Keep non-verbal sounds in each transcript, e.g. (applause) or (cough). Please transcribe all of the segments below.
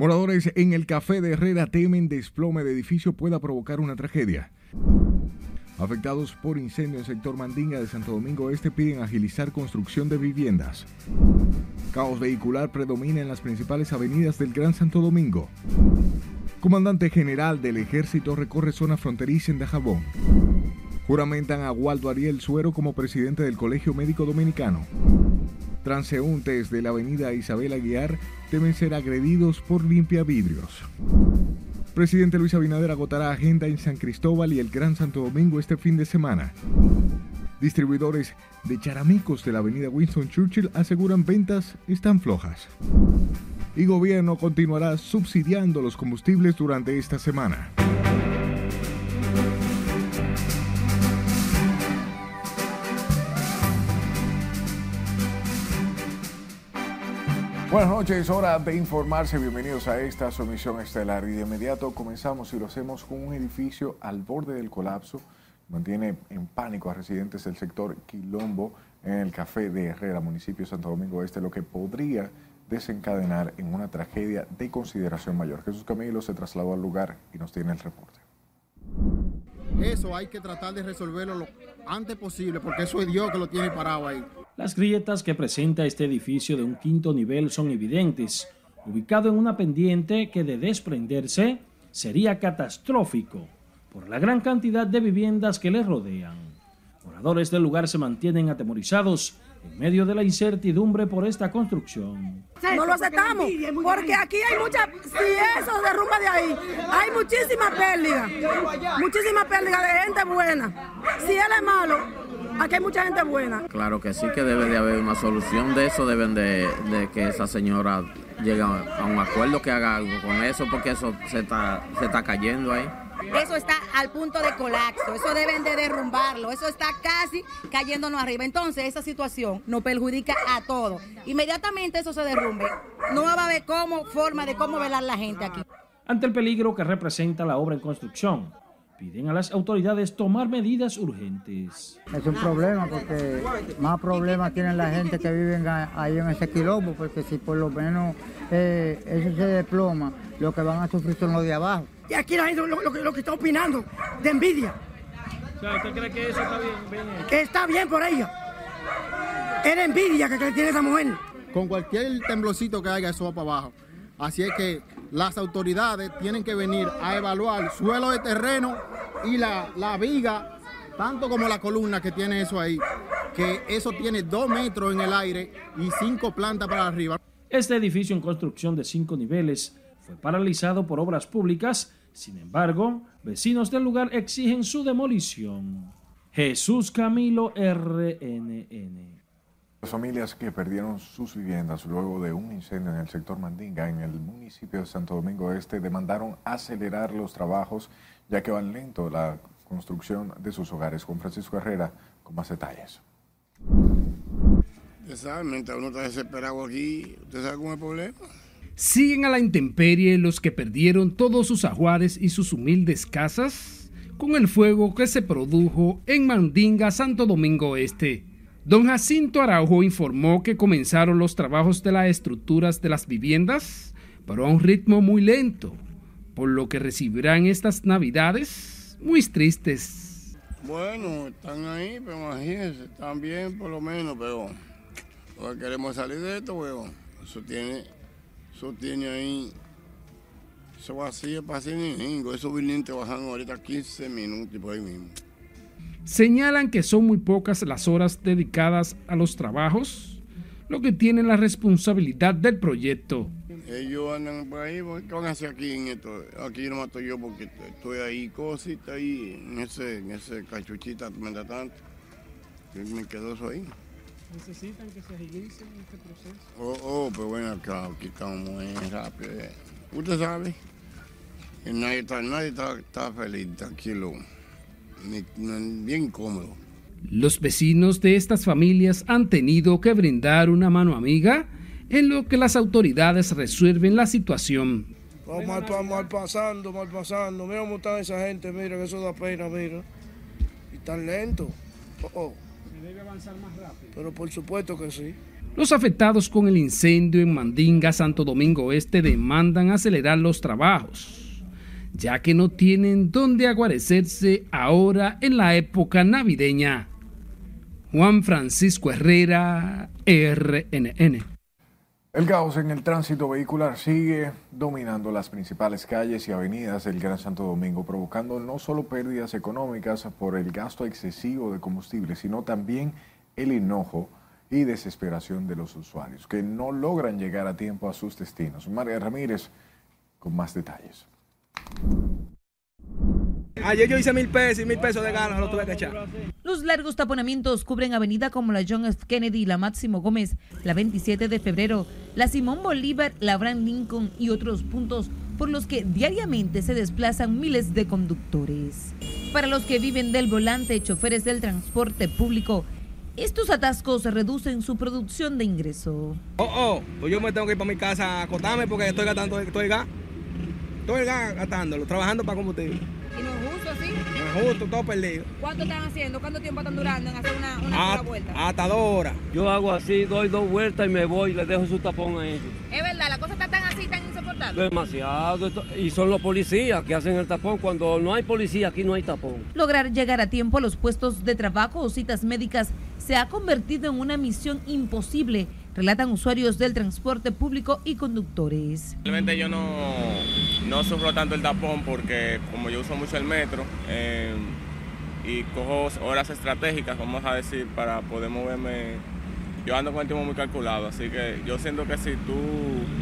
Moradores en el café de Herrera temen desplome de edificio pueda provocar una tragedia. Afectados por incendio en sector Mandinga de Santo Domingo Este piden agilizar construcción de viviendas. Caos vehicular predomina en las principales avenidas del Gran Santo Domingo. Comandante general del ejército recorre zona fronteriza en Dajabón. Juramentan a Waldo Ariel Suero como presidente del Colegio Médico Dominicano. Transeúntes de la avenida Isabel Aguiar temen ser agredidos por limpia vidrios. Presidente Luis Abinader agotará agenda en San Cristóbal y el Gran Santo Domingo este fin de semana. Distribuidores de charamicos de la avenida Winston Churchill aseguran ventas están flojas. Y gobierno continuará subsidiando los combustibles durante esta semana. Buenas noches, hora de informarse. Bienvenidos a esta sumisión estelar. Y de inmediato comenzamos y lo hacemos con un edificio al borde del colapso. Mantiene en pánico a residentes del sector Quilombo en el Café de Herrera, municipio de Santo Domingo Este, lo que podría desencadenar en una tragedia de consideración mayor. Jesús Camilo se trasladó al lugar y nos tiene el reporte. Eso hay que tratar de resolverlo lo antes posible, porque eso es Dios que lo tiene parado ahí. Las grietas que presenta este edificio de un quinto nivel son evidentes, ubicado en una pendiente que de desprenderse sería catastrófico por la gran cantidad de viviendas que le rodean. Moradores del lugar se mantienen atemorizados en medio de la incertidumbre por esta construcción. No lo aceptamos, porque aquí hay mucha, si eso derrumba de ahí, hay muchísima pérdida, muchísima pérdida de gente buena. Si él es malo, Aquí hay mucha gente buena. Claro que sí, que debe de haber una solución de eso, deben de, que esa señora llegue a un acuerdo, que haga algo con eso, porque eso se está, se está cayendo ahí. Eso está al punto de colapso, eso deben de derrumbarlo, eso está casi cayéndonos arriba. Entonces esa situación nos perjudica a todos. Inmediatamente eso se derrumbe, no va a haber cómo, forma de cómo velar la gente aquí. Ante el peligro que representa la obra en construcción, piden a las autoridades tomar medidas urgentes. Es un problema porque más problemas tienen la gente que vive ahí en ese quilombo, porque si por lo menos eh, eso se desploma, lo que van a sufrir son los de abajo. Y aquí la gente lo, que está opinando, de envidia. ¿usted cree que eso está bien? Que está bien por ella. Es envidia que, que tiene esa mujer. Con cualquier temblocito que haya, eso va para abajo. Así es que las autoridades tienen que venir a evaluar suelo de terreno y la, la viga, tanto como la columna que tiene eso ahí, que eso tiene dos metros en el aire y cinco plantas para arriba. Este edificio en construcción de cinco niveles fue paralizado por obras públicas, sin embargo, vecinos del lugar exigen su demolición. Jesús Camilo RNN. Las familias que perdieron sus viviendas luego de un incendio en el sector Mandinga, en el municipio de Santo Domingo Este, demandaron acelerar los trabajos, ya que van lento la construcción de sus hogares. Con Francisco Herrera, con más detalles. Usted mientras uno está desesperado aquí, ¿usted sabe cómo es el problema? Siguen a la intemperie los que perdieron todos sus ajuares y sus humildes casas con el fuego que se produjo en Mandinga, Santo Domingo Este. Don Jacinto Araujo informó que comenzaron los trabajos de las estructuras de las viviendas, pero a un ritmo muy lento, por lo que recibirán estas navidades muy tristes. Bueno, están ahí, pero imagínense, están bien por lo menos, pero queremos salir de esto, weón. Eso tiene, eso tiene ahí, eso vacío para hacer ni esos vinientes bajan ahorita 15 minutos y por ahí mismo señalan que son muy pocas las horas dedicadas a los trabajos, lo que tienen la responsabilidad del proyecto. Ellos andan por ahí, ¿qué van a hacer aquí en esto? Aquí no mato yo porque estoy ahí cosita ahí, en ese, en ese cachuchita, mientras tanto. Me quedó eso ahí. ¿Necesitan que se agilice este proceso? Oh, oh, pero bueno, acá, aquí estamos muy rápido. Eh. Usted sabe, nadie está, nadie está, está feliz, tranquilo bien cómodo. Los vecinos de estas familias han tenido que brindar una mano amiga en lo que las autoridades resuelven la situación. mal, mal, pasando, mal pasando. Mira cómo está esa gente, mira, que eso da pena, mira. Y tan lento. Oh, oh. debe avanzar más rápido. Pero por supuesto que sí. Los afectados con el incendio en Mandinga, Santo Domingo Este, demandan acelerar los trabajos, ya que no tienen dónde aguarecerse ahora en la época navideña. Juan Francisco Herrera, RNN. El caos en el tránsito vehicular sigue dominando las principales calles y avenidas del Gran Santo Domingo, provocando no solo pérdidas económicas por el gasto excesivo de combustible, sino también el enojo y desesperación de los usuarios, que no logran llegar a tiempo a sus destinos. María Ramírez con más detalles. Ayer yo hice mil pesos y mil pesos de ganas, lo tuve que echar. Los largos taponamientos cubren avenida como la John F. Kennedy, la Máximo Gómez, la 27 de febrero, la Simón Bolívar, la Abraham Lincoln y otros puntos por los que diariamente se desplazan miles de conductores. Para los que viven del volante, choferes del transporte público, estos atascos reducen su producción de ingreso. Oh, oh, pues yo me tengo que ir para mi casa a acotarme porque estoy gastando, estoy, gas, estoy gastándolo, trabajando para combustible. ¿Y no es justo así? No es justo, todo perdido. ¿Cuánto están haciendo? ¿Cuánto tiempo están durando en hacer una, una sola vuelta? Hasta dos horas. Yo hago así, doy dos vueltas y me voy y les dejo su tapón a ellos. Es verdad, la cosa está tan así, tan insoportable. Demasiado. Y son los policías que hacen el tapón. Cuando no hay policía, aquí no hay tapón. Lograr llegar a tiempo a los puestos de trabajo o citas médicas se ha convertido en una misión imposible, relatan usuarios del transporte público y conductores. Realmente yo no, no sufro tanto el tapón porque como yo uso mucho el metro eh, y cojo horas estratégicas, vamos a decir, para poder moverme, yo ando con el tiempo muy calculado, así que yo siento que si tú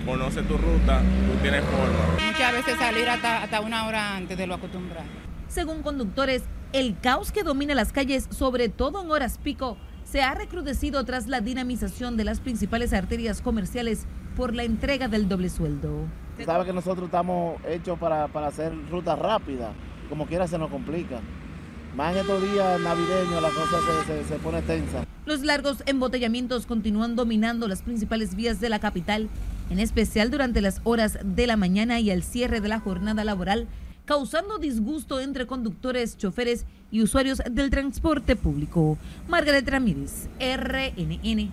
conoces tu ruta, tú tienes forma. Muchas veces salir hasta, hasta una hora antes de lo acostumbrado. Según conductores, el caos que domina las calles, sobre todo en horas pico, se ha recrudecido tras la dinamización de las principales arterias comerciales por la entrega del doble sueldo. Sabe que nosotros estamos hechos para, hacer rutas rápidas, como quiera se nos complica. Más en estos días navideños la cosa se, se pone tensa. Los largos embotellamientos continúan dominando las principales vías de la capital, en especial durante las horas de la mañana y el cierre de la jornada laboral, causando disgusto entre conductores, choferes y usuarios del transporte público. Margaret Ramírez, RNN.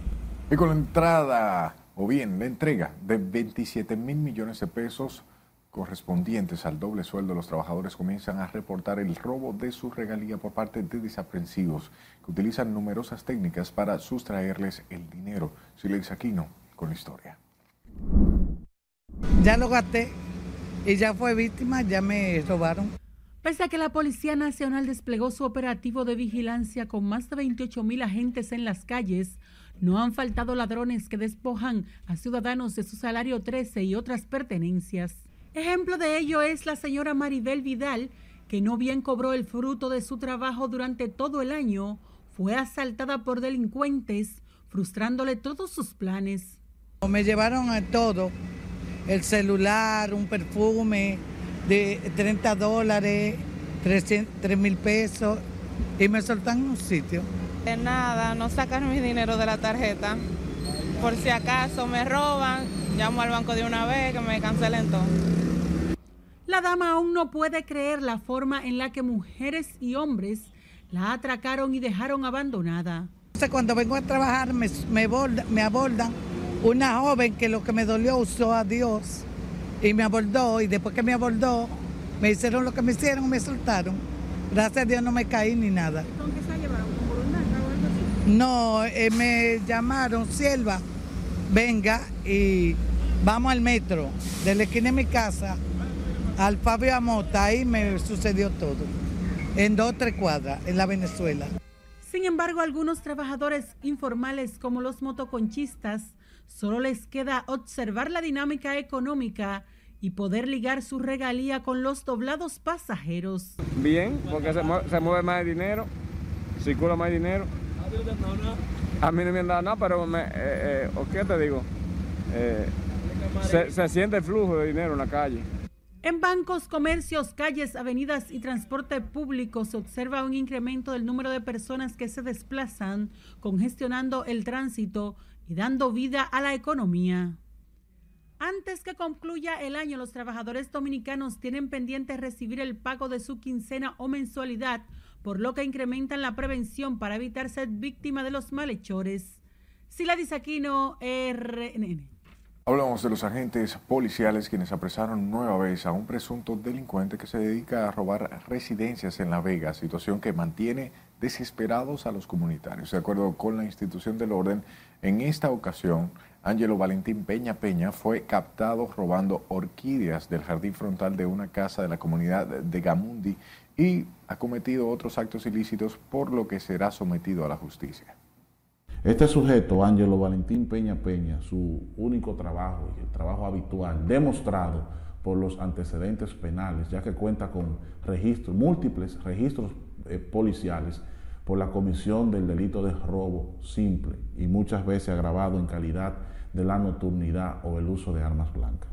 Y con la entrada, o bien la entrega de 27 mil millones de pesos correspondientes al doble sueldo, los trabajadores comienzan a reportar el robo de su regalía por parte de desaprensivos que utilizan numerosas técnicas para sustraerles el dinero. Silex Aquino con la historia. Ya lo gasté y ya fue víctima, ya me robaron. Pese a que la Policía Nacional desplegó su operativo de vigilancia con más de 28 mil agentes en las calles, no han faltado ladrones que despojan a ciudadanos de su salario 13 y otras pertenencias. Ejemplo de ello es la señora Maribel Vidal, que no bien cobró el fruto de su trabajo durante todo el año, fue asaltada por delincuentes, frustrándole todos sus planes. Me llevaron a todo, el celular, un perfume de 30 dólares, 3 mil pesos y me soltan en un sitio. De nada, no sacan mi dinero de la tarjeta. Por si acaso me roban, llamo al banco de una vez que me cancelen todo. La dama aún no puede creer la forma en la que mujeres y hombres la atracaron y dejaron abandonada. Cuando vengo a trabajar me, me, me abordan una joven que lo que me dolió usó a Dios y me abordó y después que me abordó me hicieron lo que me hicieron, me soltaron. Gracias a Dios no me caí ni nada. ¿Con qué se llevaron? ¿Con voluntad o algo así? No, eh, me llamaron, Sierva, venga y vamos al metro de la esquina de mi casa al Fabio Amota, ahí me sucedió todo, en dos o tres cuadras, en la Venezuela. Sin embargo, algunos trabajadores informales como los motoconchistas Solo les queda observar la dinámica económica y poder ligar su regalía con los doblados pasajeros. Bien, porque se mueve, más dinero, circula más dinero. A mí no me han dado nada, pero me, eh, eh, ¿qué te digo? Eh, se, se siente el flujo de dinero en la calle. En bancos, comercios, calles, avenidas y transporte público se observa un incremento del número de personas que se desplazan, congestionando el tránsito y dando vida a la economía. Antes que concluya el año, los trabajadores dominicanos tienen pendiente recibir el pago de su quincena o mensualidad por lo que incrementan la prevención para evitar ser víctima de los malhechores. Sila Disaquino, RNN. Hablamos de los agentes policiales quienes apresaron nueva vez a un presunto delincuente que se dedica a robar residencias en La Vega, situación que mantiene desesperados a los comunitarios. De acuerdo con la institución del orden, en esta ocasión, Ángelo Valentín Peña Peña fue captado robando orquídeas del jardín frontal de una casa de la comunidad de Gamundi y ha cometido otros actos ilícitos por lo que será sometido a la justicia. Este sujeto, Ángelo Valentín Peña Peña, su único trabajo y el trabajo habitual, demostrado por los antecedentes penales, ya que cuenta con registros, múltiples registros eh, policiales por la comisión del delito de robo simple y muchas veces agravado en calidad de la nocturnidad o el uso de armas blancas.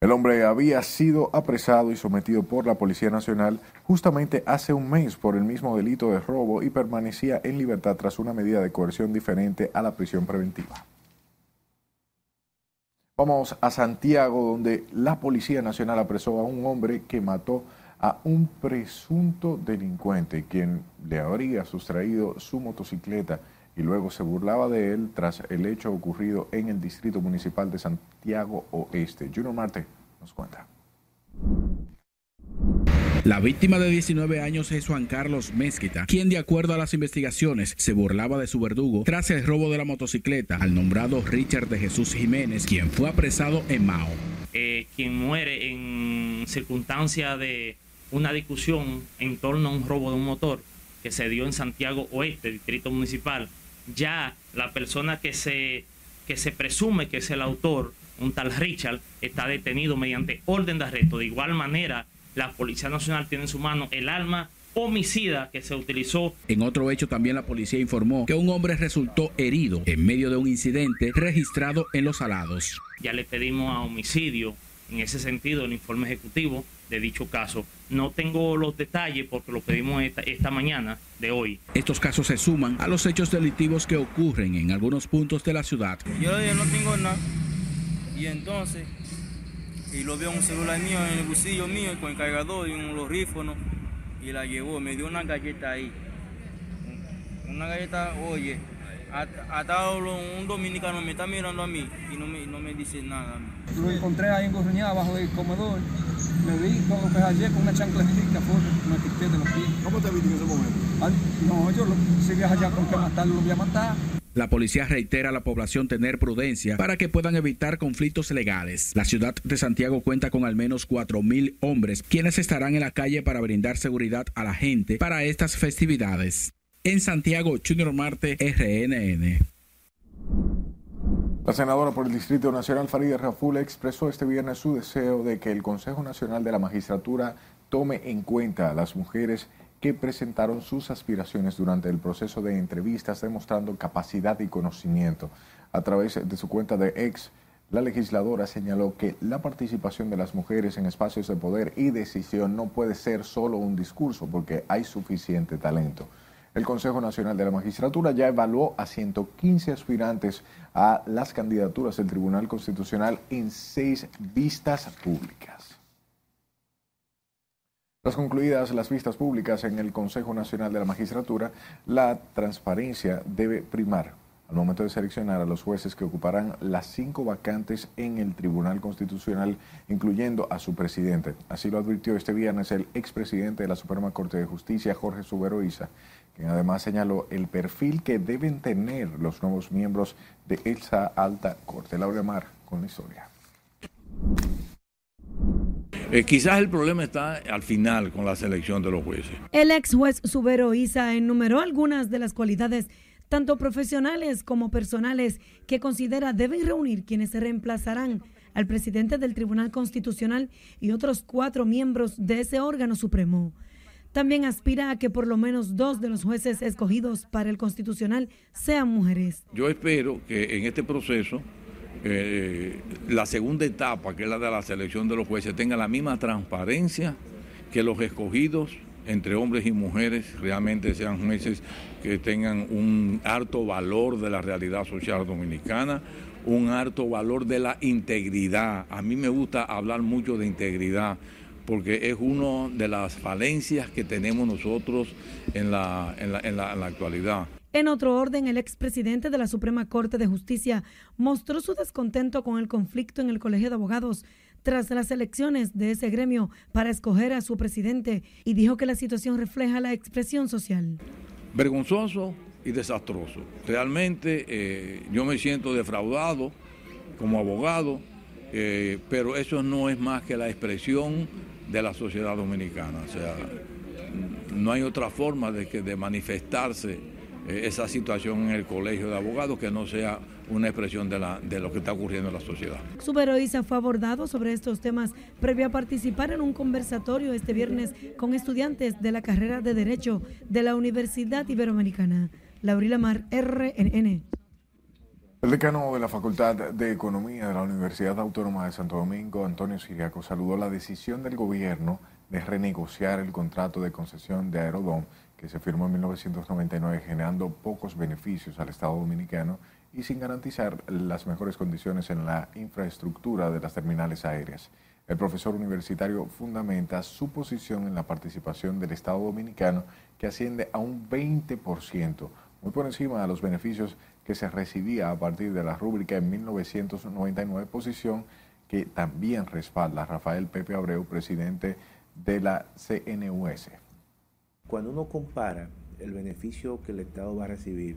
El hombre había sido apresado y sometido por la Policía Nacional justamente hace un mes por el mismo delito de robo y permanecía en libertad tras una medida de coerción diferente a la prisión preventiva. Vamos a Santiago, donde la Policía Nacional apresó a un hombre que mató a un presunto delincuente, quien le habría sustraído su motocicleta y luego se burlaba de él tras el hecho ocurrido en el Distrito Municipal de Santiago Oeste. Junior Marte nos cuenta. La víctima de 19 años es Juan Carlos Mezquita, quien de acuerdo a las investigaciones se burlaba de su verdugo tras el robo de la motocicleta al nombrado Richard de Jesús Jiménez, quien fue apresado en Mao. Eh, quien muere en circunstancia de una discusión en torno a un robo de un motor que se dio en Santiago Oeste, distrito municipal, ya la persona que se, que se presume que es el autor, un tal Richard, está detenido mediante orden de arresto. De igual manera, la Policía Nacional tiene en su mano el arma homicida que se utilizó. En otro hecho también la policía informó que un hombre resultó herido en medio de un incidente registrado en Los Alados. Ya le pedimos a homicidio en ese sentido el informe ejecutivo de dicho caso. No tengo los detalles porque lo pedimos esta, mañana de hoy. Estos casos se suman a los hechos delictivos que ocurren en algunos puntos de la ciudad. Yo, no tengo nada y entonces y lo veo en un celular mío en el bolsillo mío con el cargador y un los rífonos y la llevó, me dio una galleta ahí. Una galleta, oye, hasta un dominicano me está mirando a mí y no me, no me dice nada. Lo encontré ahí en abajo del comedor me vi como que ayer con una chancletita foto, me quité de los pies. ¿Cómo te viste en ese momento? Ah, no, yo lo, seguía allá con que matarlo, lo voy a matar. La policía reitera a la población tener prudencia para que puedan evitar conflictos legales. La ciudad de Santiago cuenta con al menos 4.000 hombres quienes estarán en la calle para brindar seguridad a la gente para estas festividades. En Santiago, Junior Marte, RNN. La senadora por el Distrito Nacional, Farideh Raful, expresó este viernes su deseo de que el Consejo Nacional de la Magistratura tome en cuenta a las mujeres que presentaron sus aspiraciones durante el proceso de entrevistas demostrando capacidad y conocimiento. A través de su cuenta de ex, la legisladora señaló que la participación de las mujeres en espacios de poder y decisión no puede ser solo un discurso porque hay suficiente talento. El Consejo Nacional de la Magistratura ya evaluó a 115 aspirantes a las candidaturas del Tribunal Constitucional en seis vistas públicas. Tras concluidas las vistas públicas en el Consejo Nacional de la Magistratura, la transparencia debe primar al momento de seleccionar a los jueces que ocuparán las cinco vacantes en el Tribunal Constitucional, incluyendo a su presidente. Así lo advirtió este viernes el expresidente de la Suprema Corte de Justicia, Jorge Suberoiza, quien además señaló el perfil que deben tener los nuevos miembros de esa alta corte. Laura Mar con la historia. Eh, quizás el problema está al final con la selección de los jueces. El ex juez Subero Isa enumeró algunas de las cualidades tanto profesionales como personales que considera deben reunir quienes se reemplazarán al presidente del Tribunal Constitucional y otros cuatro miembros de ese órgano supremo. También aspira a que por lo menos dos de los jueces escogidos para el Constitucional sean mujeres. Yo espero que en este proceso eh, la segunda etapa, que es la de la selección de los jueces, tenga la misma transparencia que los escogidos entre hombres y mujeres realmente sean jueces que tengan un alto valor de la realidad social dominicana, un alto valor de la integridad. A mí me gusta hablar mucho de integridad porque es una de las falencias que tenemos nosotros en la, en la, en la, en la actualidad. En otro orden, el expresidente de la Suprema Corte de Justicia mostró su descontento con el conflicto en el Colegio de Abogados tras las elecciones de ese gremio para escoger a su presidente y dijo que la situación refleja la expresión social. Vergonzoso y desastroso. Realmente eh, yo me siento defraudado como abogado, eh, pero eso no es más que la expresión de la sociedad dominicana. O sea, no hay otra forma de, que, de manifestarse eh, esa situación en el colegio de abogados que no sea una expresión de, la, de lo que está ocurriendo en la sociedad. Suberoiza fue abordado sobre estos temas previo a participar en un conversatorio este viernes con estudiantes de la carrera de Derecho de la Universidad Iberoamericana. Laurila Mar, RNN. El decano de la Facultad de Economía de la Universidad Autónoma de Santo Domingo, Antonio Siriaco, saludó la decisión del gobierno de renegociar el contrato de concesión de Aerodón que se firmó en 1999 generando pocos beneficios al Estado dominicano y sin garantizar las mejores condiciones en la infraestructura de las terminales aéreas. El profesor universitario fundamenta su posición en la participación del Estado dominicano que asciende a un 20%, muy por encima de los beneficios que se recibía a partir de la rúbrica en 1999, posición que también respalda Rafael Pepe Abreu, presidente de la CNUS. Cuando uno compara el beneficio que el Estado va a recibir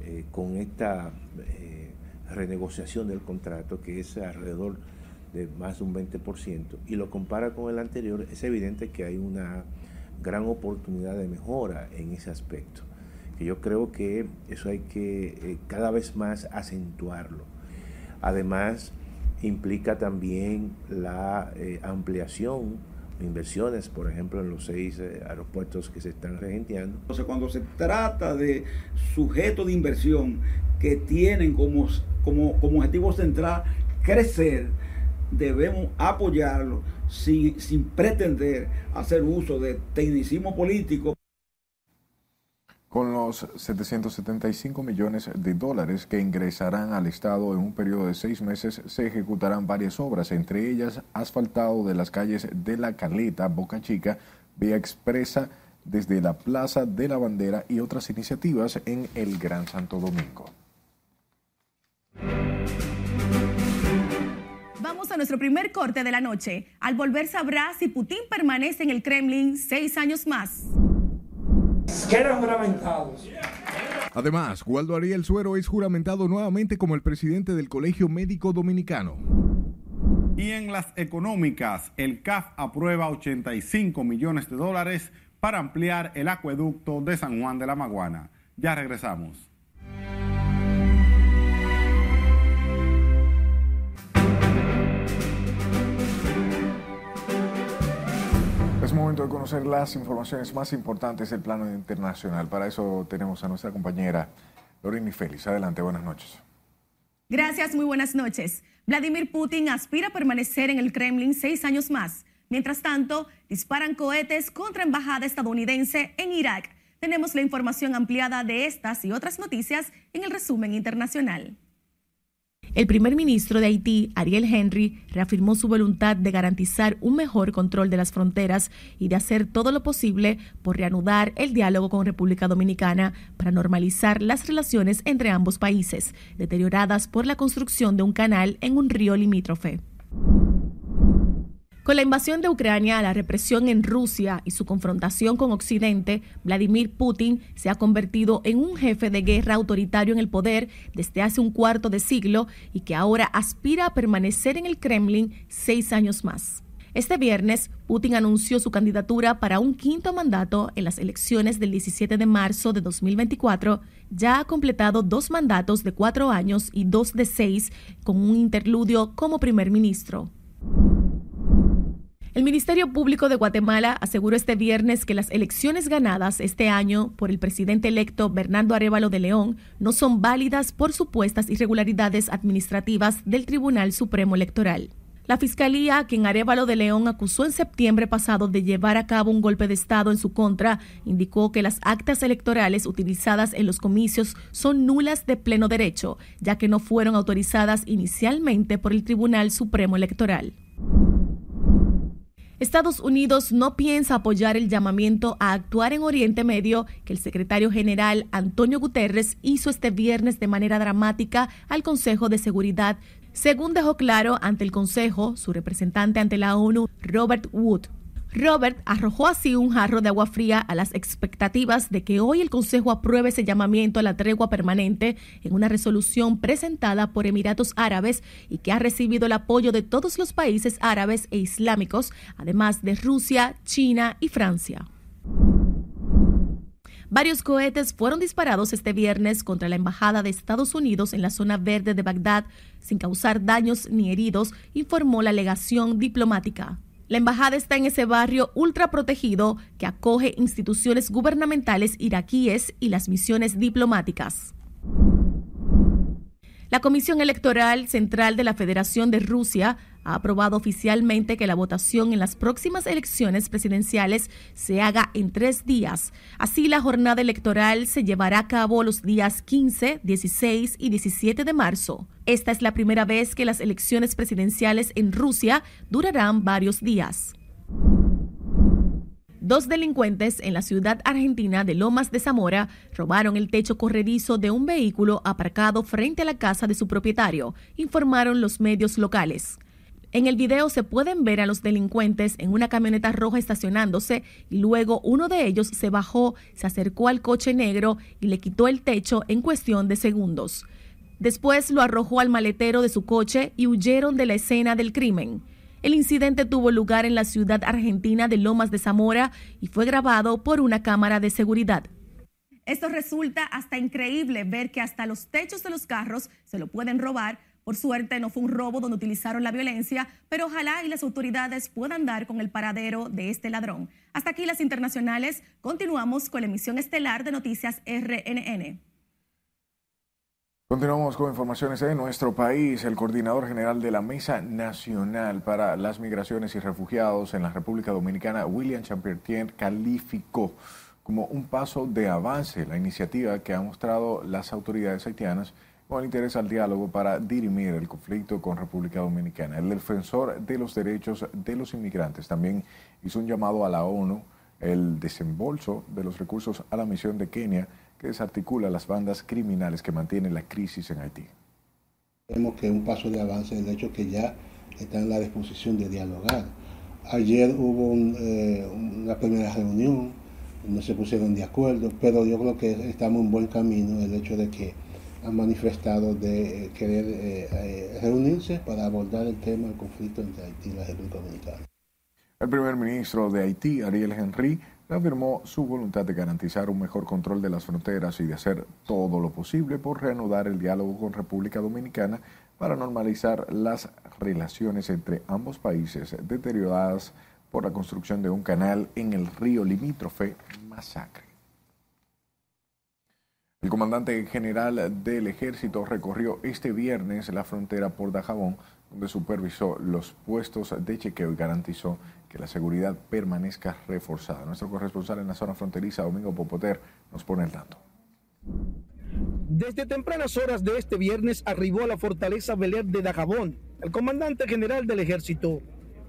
eh, con esta eh, renegociación del contrato, que es alrededor de más de un 20%, y lo compara con el anterior, es evidente que hay una gran oportunidad de mejora en ese aspecto. Que yo creo que eso hay que eh, cada vez más acentuarlo. Además, implica también la ampliación inversiones, por ejemplo, en los seis eh, aeropuertos que se están regenteando. Entonces, cuando se trata de sujetos de inversión que tienen como, como, como objetivo central crecer, debemos apoyarlo sin, sin pretender hacer uso de tecnicismo político. Con los 775 millones de dólares que ingresarán al Estado en un periodo de seis meses, se ejecutarán varias obras, entre ellas asfaltado de las calles de La Caleta, Boca Chica, Vía Expresa, desde la Plaza de la Bandera y otras iniciativas en el Gran Santo Domingo. Vamos a nuestro primer corte de la noche. Al volver sabrá si Putin permanece en el Kremlin seis años más. Quedan juramentados. Además, Waldo Ariel Suero es juramentado nuevamente como el presidente del Colegio Médico Dominicano. Y en las económicas, el CAF aprueba 85 millones de dólares para ampliar el acueducto de San Juan de la Maguana. Ya regresamos. Momento de conocer las informaciones más importantes del plano internacional. Para eso tenemos a nuestra compañera Lorini Félix. Adelante, buenas noches. Gracias, muy buenas noches. Vladimir Putin aspira a permanecer en el Kremlin seis años más. Mientras tanto, disparan cohetes contra embajada estadounidense en Irak. Tenemos la información ampliada de estas y otras noticias en el resumen internacional. El primer ministro de Haití, Ariel Henry, reafirmó su voluntad de garantizar un mejor control de las fronteras y de hacer todo lo posible por reanudar el diálogo con República Dominicana para normalizar las relaciones entre ambos países, deterioradas por la construcción de un canal en un río limítrofe. Con la invasión de Ucrania, la represión en Rusia y su confrontación con Occidente, Vladimir Putin se ha convertido en un jefe de guerra autoritario en el poder desde hace un cuarto de siglo y que ahora aspira a permanecer en el Kremlin seis años más. Este viernes, Putin anunció su candidatura para un quinto mandato en las elecciones del 17 de marzo de 2024. Ya ha completado dos mandatos de cuatro años y dos de seis, con un interludio como primer ministro. El Ministerio Público de Guatemala aseguró este viernes que las elecciones ganadas este año por el presidente electo Bernardo Arevalo de León no son válidas por supuestas irregularidades administrativas del Tribunal Supremo Electoral. La fiscalía, quien Arevalo de León acusó en septiembre pasado de llevar a cabo un golpe de Estado en su contra, indicó que las actas electorales utilizadas en los comicios son nulas de pleno derecho, ya que no fueron autorizadas inicialmente por el Tribunal Supremo Electoral. Estados Unidos no piensa apoyar el llamamiento a actuar en Oriente Medio que el secretario general Antonio Guterres hizo este viernes de manera dramática al Consejo de Seguridad, según dejó claro ante el Consejo su representante ante la ONU, Robert Wood. Robert arrojó así un jarro de agua fría a las expectativas de que hoy el Consejo apruebe ese llamamiento a la tregua permanente en una resolución presentada por Emiratos Árabes y que ha recibido el apoyo de todos los países árabes e islámicos, además de Rusia, China y Francia. Varios cohetes fueron disparados este viernes contra la Embajada de Estados Unidos en la zona verde de Bagdad sin causar daños ni heridos, informó la legación diplomática. La embajada está en ese barrio ultra protegido que acoge instituciones gubernamentales iraquíes y las misiones diplomáticas. La Comisión Electoral Central de la Federación de Rusia ha aprobado oficialmente que la votación en las próximas elecciones presidenciales se haga en tres días. Así, la jornada electoral se llevará a cabo los días 15, 16 y 17 de marzo. Esta es la primera vez que las elecciones presidenciales en Rusia durarán varios días. Dos delincuentes en la ciudad argentina de Lomas de Zamora robaron el techo corredizo de un vehículo aparcado frente a la casa de su propietario, informaron los medios locales. En el video se pueden ver a los delincuentes en una camioneta roja estacionándose y luego uno de ellos se bajó, se acercó al coche negro y le quitó el techo en cuestión de segundos. Después lo arrojó al maletero de su coche y huyeron de la escena del crimen. El incidente tuvo lugar en la ciudad argentina de Lomas de Zamora y fue grabado por una cámara de seguridad. Esto resulta hasta increíble ver que hasta los techos de los carros se lo pueden robar. Por suerte no fue un robo donde utilizaron la violencia, pero ojalá y las autoridades puedan dar con el paradero de este ladrón. Hasta aquí las internacionales. Continuamos con la emisión estelar de Noticias RNN. Continuamos con informaciones de nuestro país. El coordinador general de la Mesa Nacional para las Migraciones y Refugiados en la República Dominicana, William Champiertien, calificó como un paso de avance la iniciativa que han mostrado las autoridades haitianas con interés al diálogo para dirimir el conflicto con República Dominicana. El defensor de los derechos de los inmigrantes también hizo un llamado a la ONU el desembolso de los recursos a la misión de Kenia que desarticula las bandas criminales que mantienen la crisis en Haití. Vemos que un paso de avance el hecho que ya está en la disposición de dialogar. Ayer hubo eh, una primera reunión, no se pusieron de acuerdo, pero yo creo que estamos en buen camino el hecho de que han manifestado de eh, querer eh, reunirse para abordar el tema del conflicto entre Haití y la República Dominicana. El primer ministro de Haití, Ariel Henry, afirmó su voluntad de garantizar un mejor control de las fronteras y de hacer todo lo posible por reanudar el diálogo con República Dominicana para normalizar las relaciones entre ambos países deterioradas por la construcción de un canal en el río limítrofe Masacre. El comandante general del ejército recorrió este viernes la frontera por Dajabón, donde supervisó los puestos de chequeo y garantizó que la seguridad permanezca reforzada. Nuestro corresponsal en la zona fronteriza, Domingo Popoter, nos pone el tanto. Desde tempranas horas de este viernes arribó a la fortaleza Beler de Dajabón el comandante general del ejército,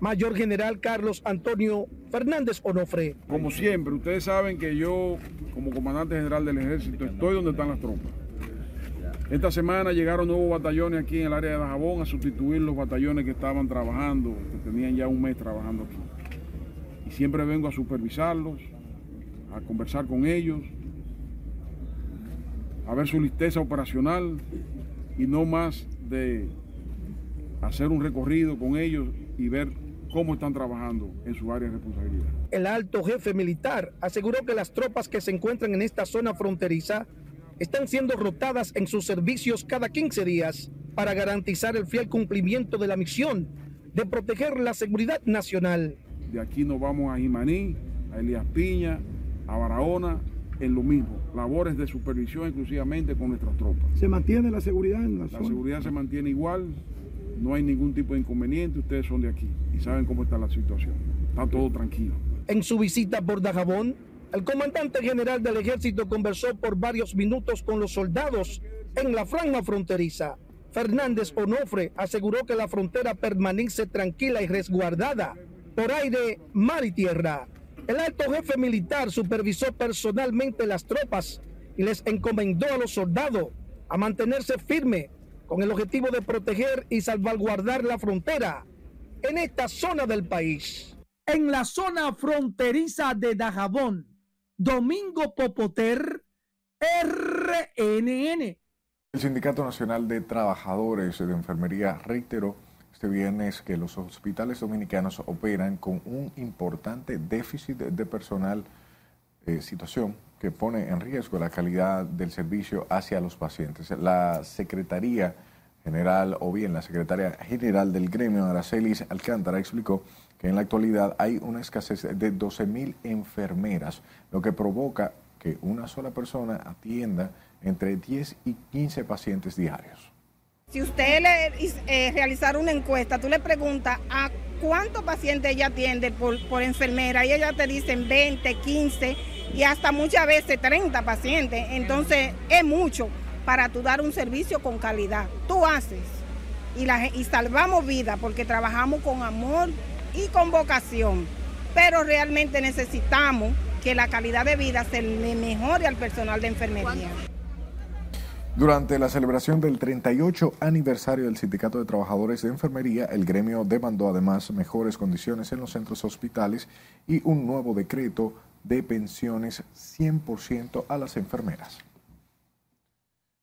Mayor General Carlos Antonio Fernández Onofre. Como siempre, ustedes saben que yo, como comandante general del ejército, estoy donde están las tropas. Esta semana llegaron nuevos batallones aquí en el área de Dajabón a sustituir los batallones que estaban trabajando, que tenían ya un mes trabajando aquí. Y siempre vengo a supervisarlos, a conversar con ellos, a ver su listeza operacional y no más de hacer un recorrido con ellos y ver cómo están trabajando en su área de responsabilidad. El alto jefe militar aseguró que las tropas que se encuentran en esta zona fronteriza están siendo rotadas en sus servicios cada 15 días para garantizar el fiel cumplimiento de la misión de proteger la seguridad nacional. De aquí nos vamos a Jimaní, a Elías Piña, a Barahona, en lo mismo, labores de supervisión exclusivamente con nuestras tropas. ¿Se mantiene la seguridad en la, zona? La seguridad se mantiene igual, no hay ningún tipo de inconveniente, ustedes son de aquí y saben cómo está la situación. Está todo tranquilo. En su visita por Dajabón, el comandante general del ejército conversó por varios minutos con los soldados en la franja fronteriza. Fernández Onofre aseguró que la frontera permanece tranquila y resguardada por aire, mar y tierra. El alto jefe militar supervisó personalmente las tropas y les encomendó a los soldados a mantenerse firme con el objetivo de proteger y salvaguardar la frontera en esta zona del país. En la zona fronteriza de Dajabón, Domingo Popoter, RNN. El Sindicato Nacional de Trabajadores de Enfermería reiteró este viernes que los hospitales dominicanos operan con un importante déficit de personal, eh, situación que pone en riesgo la calidad del servicio hacia los pacientes. La Secretaría General o bien la Secretaria General del gremio, Aracelis Alcántara, explicó que en la actualidad hay una escasez de 12.000 enfermeras, lo que provoca que una sola persona atienda entre 10 y 15 pacientes diarios. Si usted le eh, realizara una encuesta, tú le preguntas a cuántos pacientes ella atiende por, enfermera y ella te dicen 20, 15 y hasta muchas veces 30 pacientes. Entonces es mucho para tú dar un servicio con calidad. Tú haces y, salvamos vidas porque trabajamos con amor y con vocación. Pero realmente necesitamos que la calidad de vida se le mejore al personal de enfermería. Durante la celebración del 38 aniversario del Sindicato de Trabajadores de Enfermería, el gremio demandó además mejores condiciones en los centros hospitales y un nuevo decreto de pensiones 100% a las enfermeras.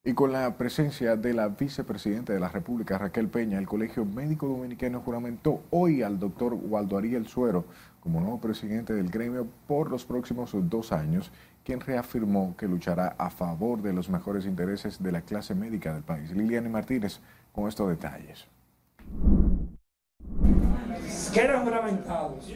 Y con la presencia de la vicepresidenta de la República, Raquel Peña, el Colegio Médico Dominicano juramentó hoy al doctor Waldo Ariel Suero como nuevo presidente del gremio por los próximos dos años quien reafirmó que luchará a favor de los mejores intereses de la clase médica del país. Liliana Martínez con estos detalles. Quedan juramentados.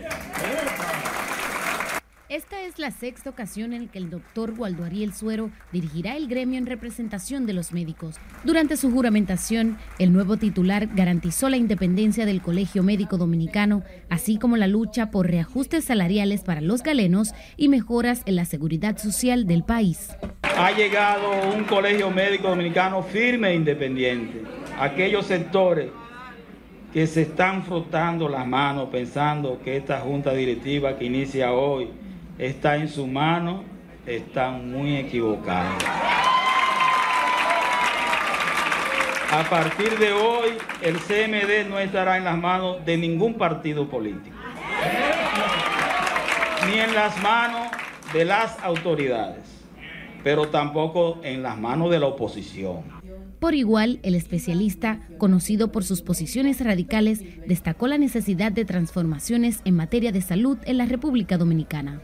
Esta es la sexta ocasión en que el doctor Waldo Ariel Suero dirigirá el gremio en representación de los médicos. Durante su juramentación, el nuevo titular garantizó la independencia del Colegio Médico Dominicano, así como la lucha por reajustes salariales para los galenos y mejoras en la seguridad social del país. Ha llegado un Colegio Médico Dominicano firme e independiente. Aquellos sectores que se están frotando las manos pensando que esta junta directiva que inicia hoy está en su mano, están muy equivocados. A partir de hoy, el CMD no estará en las manos de ningún partido político, ni en las manos de las autoridades, pero tampoco en las manos de la oposición. Por igual, el especialista, conocido por sus posiciones radicales, destacó la necesidad de transformaciones en materia de salud en la República Dominicana.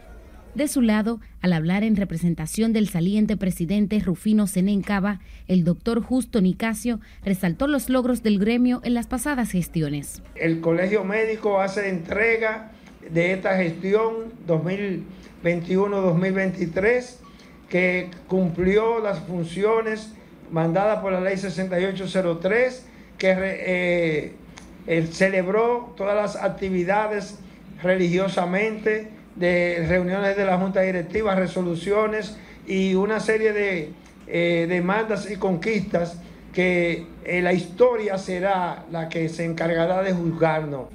De su lado, al hablar en representación del saliente presidente Rufino Senén Cava, el doctor Justo Nicasio resaltó los logros del gremio en las pasadas gestiones. El Colegio Médico hace entrega de esta gestión 2021-2023 que cumplió las funciones mandadas por la ley 6803, que eh, celebró todas las actividades religiosamente de reuniones de la Junta Directiva, resoluciones y una serie de eh, demandas y conquistas que eh, la historia será la que se encargará de juzgarnos.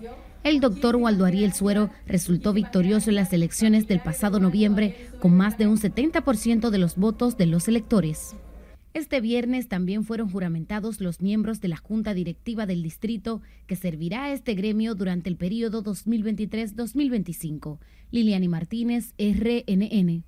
El doctor Waldo Ariel Suero resultó victorioso en las elecciones del pasado noviembre con más de un 70% de los votos de los electores. Este viernes también fueron juramentados los miembros de la Junta Directiva del Distrito que servirá a este gremio durante el periodo 2023-2025. Liliani Martínez, RNN.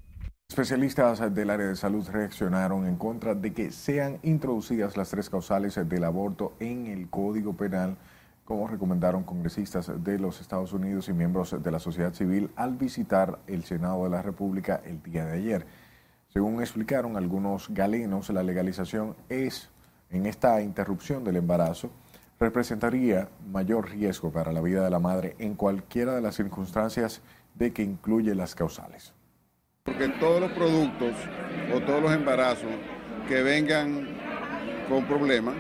Especialistas del área de salud reaccionaron en contra de que sean introducidas las tres causales del aborto en el Código Penal, como recomendaron congresistas de los Estados Unidos y miembros de la sociedad civil al visitar el Senado de la República el día de ayer. Según explicaron algunos galenos, la legalización es, en esta interrupción del embarazo, representaría mayor riesgo para la vida de la madre en cualquiera de las circunstancias de que incluye las causales. Porque todos los productos o todos los embarazos que vengan con problemas,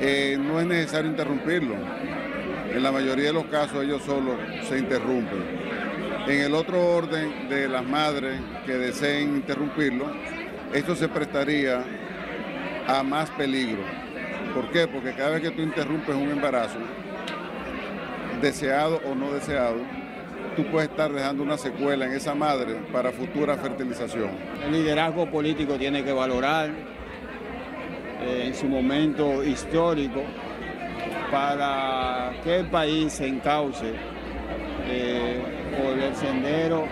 eh, no es necesario interrumpirlo. En la mayoría de los casos ellos solo se interrumpen. En el otro orden de las madres que deseen interrumpirlo, esto se prestaría a más peligro. ¿Por qué? Porque cada vez que tú interrumpes un embarazo, deseado o no deseado, tú puedes estar dejando una secuela en esa madre para futura fertilización. El liderazgo político tiene que valorar eh, en su momento histórico para que el país se encauce eh, por el sendero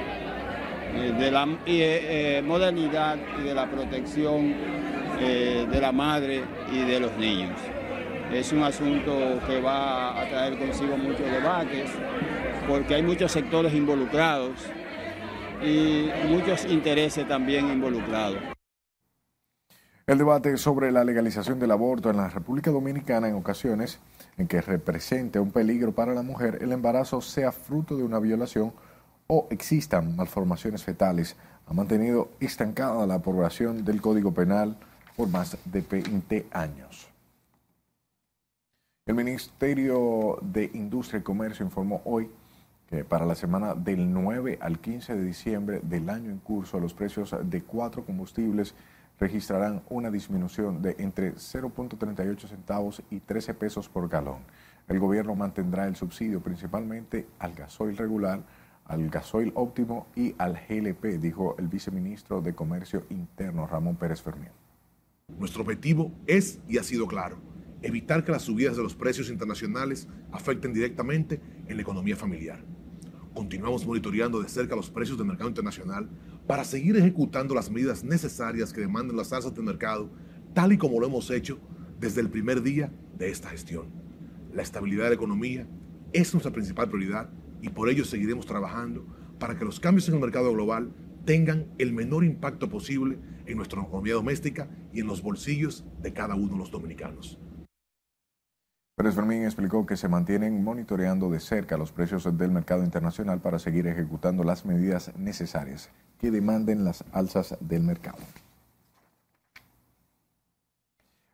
eh, de la modernidad y de la protección de la madre y de los niños. Es un asunto que va a traer consigo muchos debates, porque hay muchos sectores involucrados y muchos intereses también involucrados. El debate sobre la legalización del aborto en la República Dominicana en ocasiones en que represente un peligro para la mujer, el embarazo sea fruto de una violación o existan malformaciones fetales, ha mantenido estancada la aprobación del Código Penal por más de 20 años. El Ministerio de Industria y Comercio informó hoy que para la semana del 9 al 15 de diciembre del año en curso los precios de cuatro combustibles registrarán una disminución de entre 0.38 centavos y 13 pesos por galón. El gobierno mantendrá el subsidio principalmente al gasoil regular, al gasoil óptimo y al GLP, dijo el viceministro de Comercio Interno Ramón Pérez Fermín. Nuestro objetivo es y ha sido claro evitar que las subidas de los precios internacionales afecten directamente en la economía familiar. Continuamos monitoreando de cerca los precios del mercado internacional para seguir ejecutando las medidas necesarias que demandan las tasas de mercado, tal y como lo hemos hecho desde el primer día de esta gestión. La estabilidad de la economía es nuestra principal prioridad y por ello seguiremos trabajando para que los cambios en el mercado global tengan el menor impacto posible en nuestra economía doméstica y en los bolsillos de cada uno de los dominicanos. Pérez Fermín explicó que se mantienen monitoreando de cerca los precios del mercado internacional para seguir ejecutando las medidas necesarias que demanden las alzas del mercado.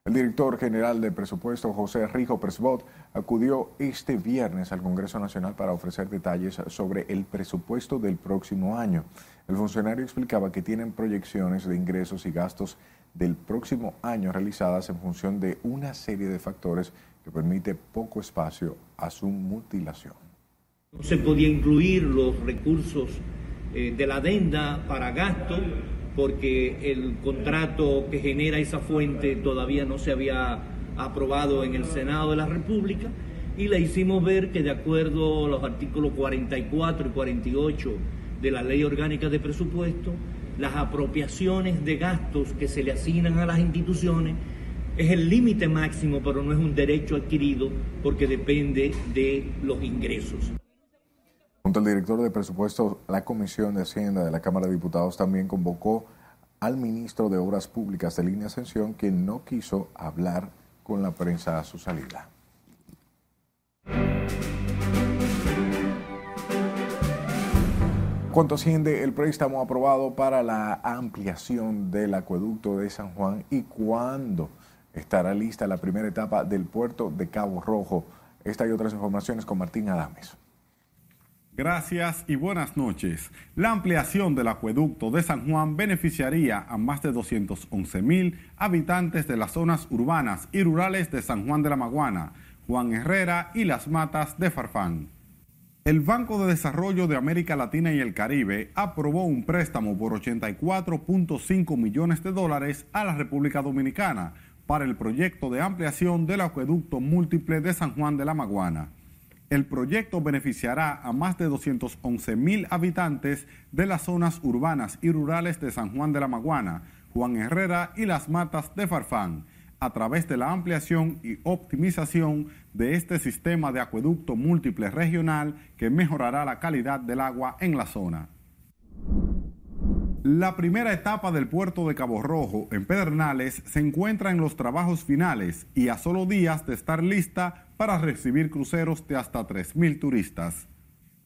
El director general de presupuesto, José Rijo Presbot, acudió este viernes al Congreso Nacional para ofrecer detalles sobre el presupuesto del próximo año. El funcionario explicaba que tienen proyecciones de ingresos y gastos del próximo año realizadas en función de una serie de factores permite poco espacio a su mutilación. No se podía incluir los recursos eh, de la adenda para gasto porque el contrato que genera esa fuente todavía no se había aprobado en el Senado de la República y le hicimos ver que de acuerdo a los artículos 44 y 48 de la Ley Orgánica de Presupuesto, las apropiaciones de gastos que se le asignan a las instituciones es el límite máximo, pero no es un derecho adquirido porque depende de los ingresos. Junto al director de presupuesto, la Comisión de Hacienda de la Cámara de Diputados también convocó al ministro de Obras Públicas de Línea Ascensión, quien no quiso hablar con la prensa a su salida. ¿Cuánto asciende el préstamo aprobado para la ampliación del acueducto de San Juan y cuándo estará lista la primera etapa del puerto de Cabo Rojo. Esta y otras informaciones con Martín Adames. Gracias y buenas noches. La ampliación del acueducto de San Juan beneficiaría a más de 211 mil habitantes de las zonas urbanas y rurales de San Juan de la Maguana, Juan Herrera y Las Matas de Farfán. El Banco de Desarrollo de América Latina y el Caribe aprobó un préstamo por 84.5 millones de dólares a la República Dominicana para el proyecto de ampliación del acueducto múltiple de San Juan de la Maguana. El proyecto beneficiará a más de 211 mil habitantes de las zonas urbanas y rurales de San Juan de la Maguana, Juan Herrera y Las Matas de Farfán, a través de la ampliación y optimización de este sistema de acueducto múltiple regional que mejorará la calidad del agua en la zona. La primera etapa del puerto de Cabo Rojo en Pedernales se encuentra en los trabajos finales y a solo días de estar lista para recibir cruceros de hasta 3.000 turistas.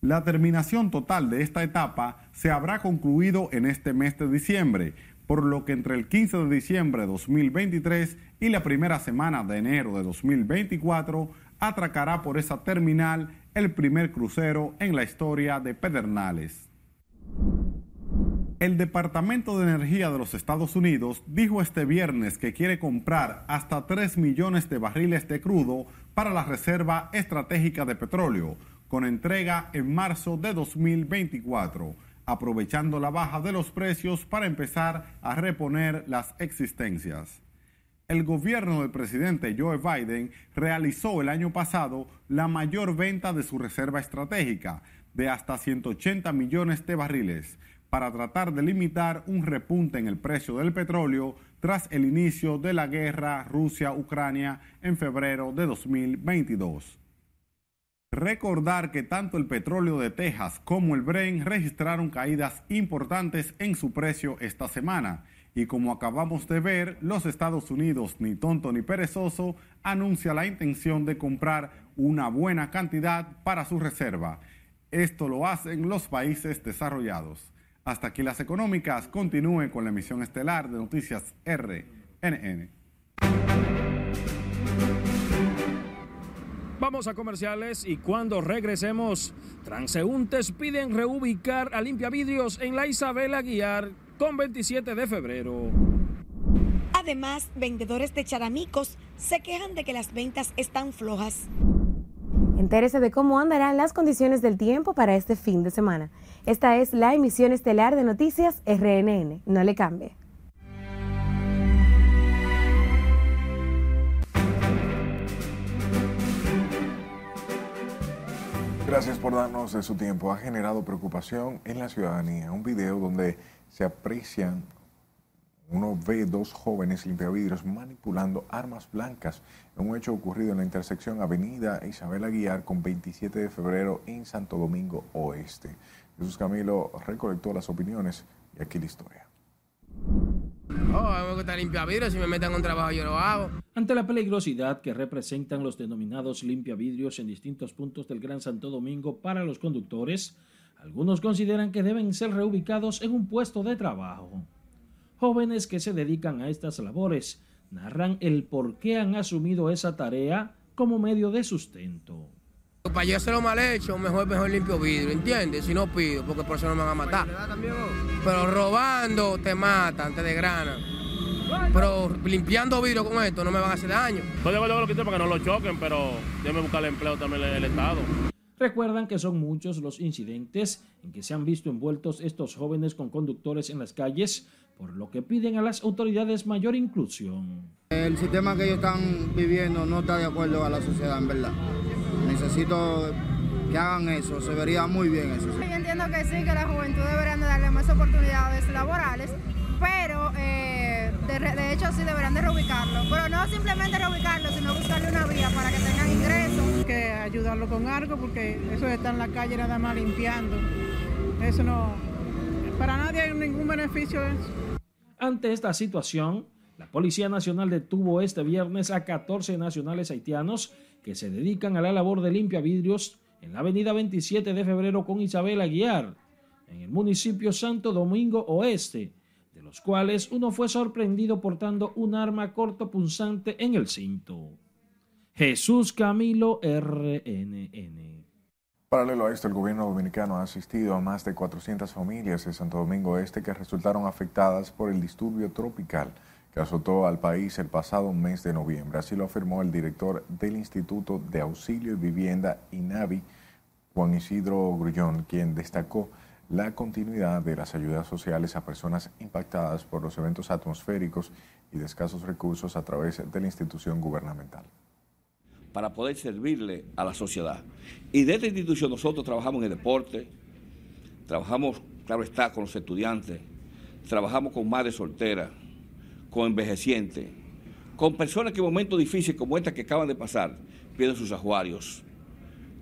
La terminación total de esta etapa se habrá concluido en este mes de diciembre, por lo que entre el 15 de diciembre de 2023 y la primera semana de enero de 2024 atracará por esa terminal el primer crucero en la historia de Pedernales. El Departamento de Energía de los Estados Unidos dijo este viernes que quiere comprar hasta 3 millones de barriles de crudo para la Reserva Estratégica de Petróleo, con entrega en marzo de 2024, aprovechando la baja de los precios para empezar a reponer las existencias. El gobierno del presidente Joe Biden realizó el año pasado la mayor venta de su reserva estratégica, de hasta 180 millones de barriles, para tratar de limitar un repunte en el precio del petróleo tras el inicio de la guerra Rusia-Ucrania en febrero de 2022. Recordar que tanto el petróleo de Texas como el Brent registraron caídas importantes en su precio esta semana. Y como acabamos de ver, los Estados Unidos, ni tonto ni perezoso, anuncia la intención de comprar una buena cantidad para su reserva. Esto lo hacen los países desarrollados. Hasta aquí las económicas. Continúen con la emisión estelar de Noticias RNN. Vamos a comerciales y cuando regresemos, transeúntes piden reubicar a Limpia Vidrios en la Isabel Aguiar con 27 de febrero. Además, vendedores de charamicos se quejan de que las ventas están flojas. Entérese de cómo andarán las condiciones del tiempo para este fin de semana. Esta es la emisión estelar de Noticias RNN. No le cambie. Gracias por darnos de su tiempo. Ha generado preocupación en la ciudadanía. Un video donde se aprecian, uno ve dos jóvenes limpiavidrios manipulando armas blancas en un hecho ocurrido en la intersección Avenida Isabel Aguiar con 27 de febrero en Santo Domingo Oeste. Jesús Camilo recolectó las opiniones y aquí la historia. Oh, me gusta limpiar vidrios, si me meten un trabajo yo lo hago. Ante la peligrosidad que representan los denominados limpiavidrios en distintos puntos del Gran Santo Domingo para los conductores, algunos consideran que deben ser reubicados en un puesto de trabajo. Jóvenes que se dedican a estas labores narran el por qué han asumido esa tarea como medio de sustento. Para yo hacerlo mal hecho, mejor, mejor limpio vidrio, ¿entiendes? Si no pido, porque por eso no me van a matar. Pero robando te matan, te desgranan. Pero limpiando vidrio con esto no me van a hacer daño. Pues yo lo quité para que no lo choquen, pero déjame buscar el empleo también el Estado. Recuerdan que son muchos los incidentes en que se han visto envueltos estos jóvenes con conductores en las calles, por lo que piden a las autoridades mayor inclusión. El sistema que ellos están viviendo no está de acuerdo a la sociedad, en verdad. Necesito que hagan eso, se vería muy bien eso. Yo entiendo que sí, que la juventud deberían de darle más oportunidades laborales, pero eh, de, de, hecho sí deberían de reubicarlo. Pero no simplemente reubicarlo, sino buscarle una vía para que tengan ingresos. Que ayudarlo con algo, porque eso de estar en la calle nada más limpiando, eso no, para nadie hay ningún beneficio de eso. Ante esta situación, la Policía Nacional detuvo este viernes a 14 nacionales haitianos que se dedican a la labor de limpia vidrios en la avenida 27 de febrero con Isabel Aguiar, en el municipio Santo Domingo Oeste, de los cuales uno fue sorprendido portando un arma cortopunzante en el cinto. Jesús Camilo RNN. Paralelo a esto, el gobierno dominicano ha asistido a más de 400 familias de Santo Domingo Este que resultaron afectadas por el disturbio tropical que azotó al país el pasado mes de noviembre. Así lo afirmó el director del Instituto de Auxilio y Vivienda INAVI, Juan Isidro Grullón, quien destacó la continuidad de las ayudas sociales a personas impactadas por los eventos atmosféricos y de escasos recursos a través de la institución gubernamental. Para poder servirle a la sociedad. Y de esta institución nosotros trabajamos en el deporte, trabajamos, claro está, con los estudiantes, trabajamos con madres solteras, con envejecientes, con personas que en momentos difíciles como esta que acaban de pasar pierden sus ajuarios,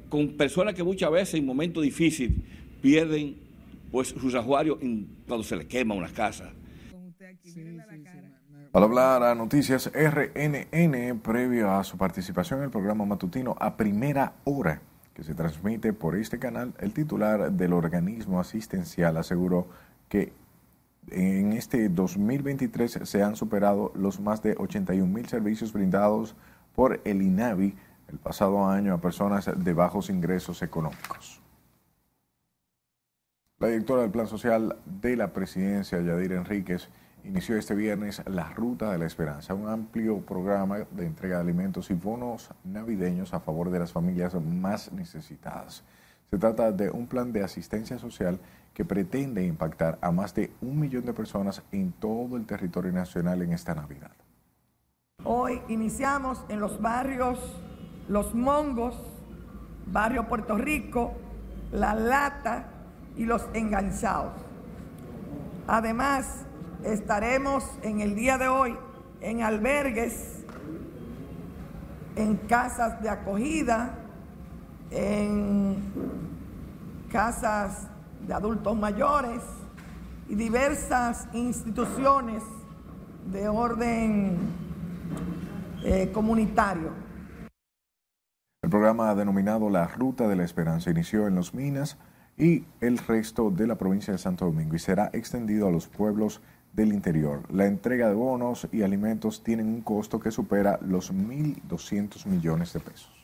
con personas que muchas veces en momentos difíciles pierden pues, sus ajuarios cuando se les quema una casa. Al hablar a Noticias RNN, previo a su participación en el programa matutino a primera hora, que se transmite por este canal, el titular del organismo asistencial aseguró que en este 2023 se han superado los más de 81 mil servicios brindados por el INAVI el pasado año a personas de bajos ingresos económicos. La directora del Plan Social de la Presidencia, Yadir Enríquez, inició este viernes la Ruta de la Esperanza, un amplio programa de entrega de alimentos y bonos navideños a favor de las familias más necesitadas. Se trata de un plan de asistencia social que pretende impactar a más de un millón de personas en todo el territorio nacional en esta Navidad. Hoy iniciamos en los barrios Los Mongos, Barrio Puerto Rico, La Lata y Los Enganchados. Además, estaremos en el día de hoy en albergues, en casas de acogida, en casas de adultos mayores y diversas instituciones de orden eh, comunitario. El programa denominado La Ruta de la Esperanza inició en Los Minas y el resto de la provincia de Santo Domingo y será extendido a los pueblos del interior. La entrega de bonos y alimentos tienen un costo que supera los 1.200 millones de pesos.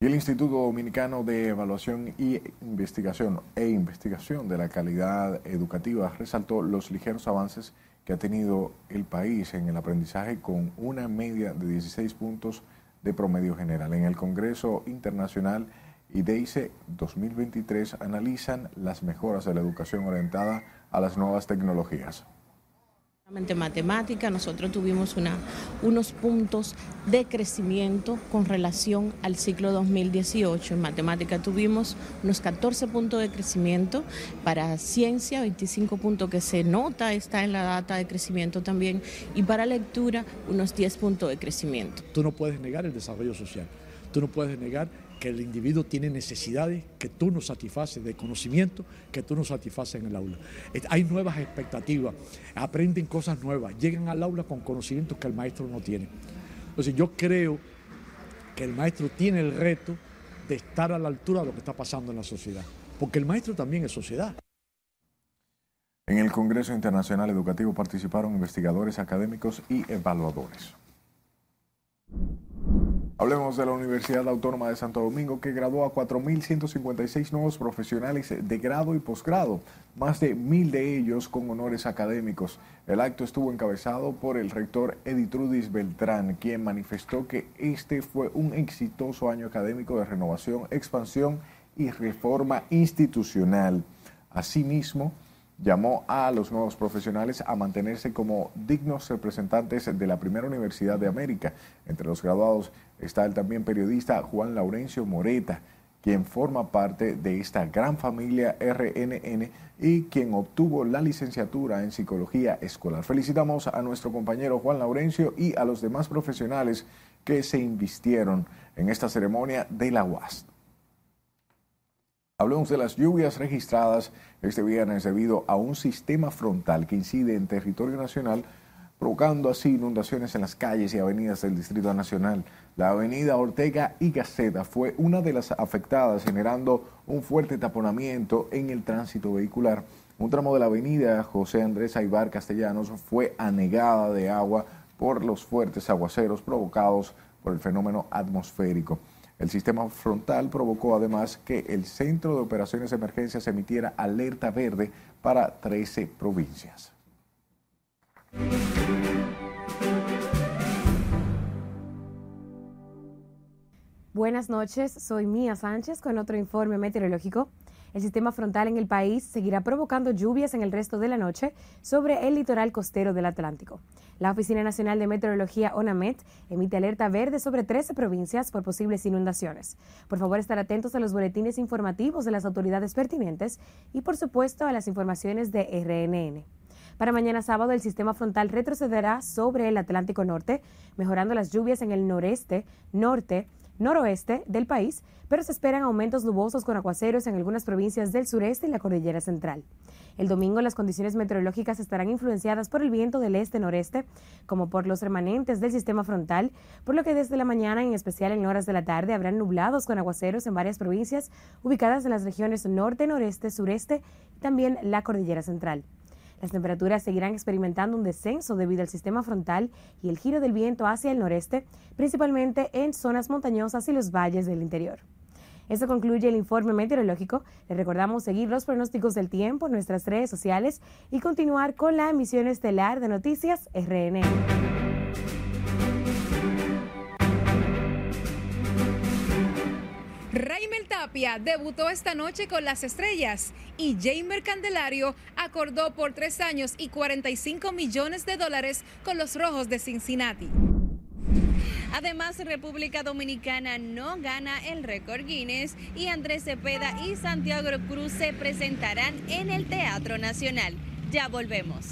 Y el Instituto Dominicano de Evaluación y Investigación e Investigación de la Calidad Educativa resaltó los ligeros avances que ha tenido el país en el aprendizaje con una media de 16 puntos de promedio general. En el Congreso Internacional IDEICE 2023 analizan las mejoras de la educación orientada a las nuevas tecnologías matemática, nosotros tuvimos una, unos puntos de crecimiento con relación al ciclo 2018. En matemática tuvimos unos 14 puntos de crecimiento, para ciencia 25 puntos que se nota, está en la data de crecimiento también, y para lectura unos 10 puntos de crecimiento. Tú no puedes negar el desarrollo social, tú no puedes negar que el individuo tiene necesidades que tú no satisfaces, de conocimiento que tú no satisfaces en el aula. Hay nuevas expectativas, aprenden cosas nuevas, llegan al aula con conocimientos que el maestro no tiene. Entonces yo creo que el maestro tiene el reto de estar a la altura de lo que está pasando en la sociedad, porque el maestro también es sociedad. En el Congreso Internacional Educativo participaron investigadores académicos y evaluadores. Hablemos de la Universidad Autónoma de Santo Domingo que graduó a 4.156 nuevos profesionales de grado y posgrado, más de mil de ellos con honores académicos. El acto estuvo encabezado por el rector Editrudis Beltrán, quien manifestó que este fue un exitoso año académico de renovación, expansión y reforma institucional. Asimismo, llamó a los nuevos profesionales a mantenerse como dignos representantes de la primera universidad de América. Entre los graduados está el también periodista Juan Laurencio Moreta, quien forma parte de esta gran familia RNN y quien obtuvo la licenciatura en psicología escolar. Felicitamos a nuestro compañero Juan Laurencio y a los demás profesionales que se invistieron en esta ceremonia de la UAS. Hablemos de las lluvias registradas este viernes debido a un sistema frontal que incide en territorio nacional, provocando así inundaciones en las calles y avenidas del Distrito Nacional. La avenida Ortega y Gaceta fue una de las afectadas, generando un fuerte taponamiento en el tránsito vehicular. Un tramo de la avenida José Andrés Aibar Castellanos fue anegada de agua por los fuertes aguaceros provocados por el fenómeno atmosférico. El sistema frontal provocó además que el Centro de Operaciones de Emergencias emitiera alerta verde para 13 provincias. Buenas noches, soy Mía Sánchez con otro informe meteorológico. El sistema frontal en el país seguirá provocando lluvias en el resto de la noche sobre el litoral costero del Atlántico. La Oficina Nacional de Meteorología ONAMET emite alerta verde sobre 13 provincias por posibles inundaciones. Por favor, estar atentos a los boletines informativos de las autoridades pertinentes y, por supuesto, a las informaciones de RNN. Para mañana sábado, el sistema frontal retrocederá sobre el Atlántico Norte, mejorando las lluvias en el noreste, norte, noroeste del país, pero se esperan aumentos nubosos con aguaceros en algunas provincias del sureste y la cordillera central. El domingo las condiciones meteorológicas estarán influenciadas por el viento del este-noreste, como por los remanentes del sistema frontal, por lo que desde la mañana, en especial en horas de la tarde, habrán nublados con aguaceros en varias provincias ubicadas en las regiones norte, noreste, sureste y también la cordillera central. Las temperaturas seguirán experimentando un descenso debido al sistema frontal y el giro del viento hacia el noreste, principalmente en zonas montañosas y los valles del interior. Eso concluye el informe meteorológico. Les recordamos seguir los pronósticos del tiempo en nuestras redes sociales y continuar con la emisión estelar de Noticias RNN. Raimel Tapia debutó esta noche con las estrellas y Jamer Candelario acordó por tres años y 45 millones de dólares con los Rojos de Cincinnati. Además, República Dominicana no gana el récord Guinness y Andrés Cepeda y Santiago Cruz se presentarán en el Teatro Nacional. Ya volvemos.